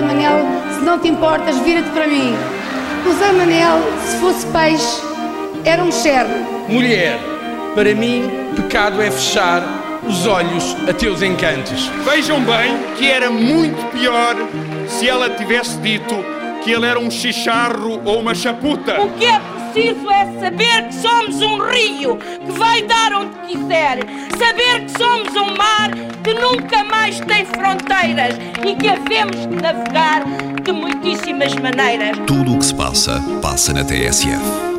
Manel, se não te importas, vira-te para mim. O Zé Manel, se fosse peixe, era um cherno. Mulher, para mim, pecado é fechar os olhos a teus encantos. Vejam bem que era muito pior se ela tivesse dito que ele era um chicharro ou uma chaputa. O que é preciso é saber que somos um rio que vai dar onde quiser. Saber que somos um mar que nunca mais tem fronteiras e que havemos de navegar de muitíssimas maneiras. Tudo o que se passa, passa na TSF.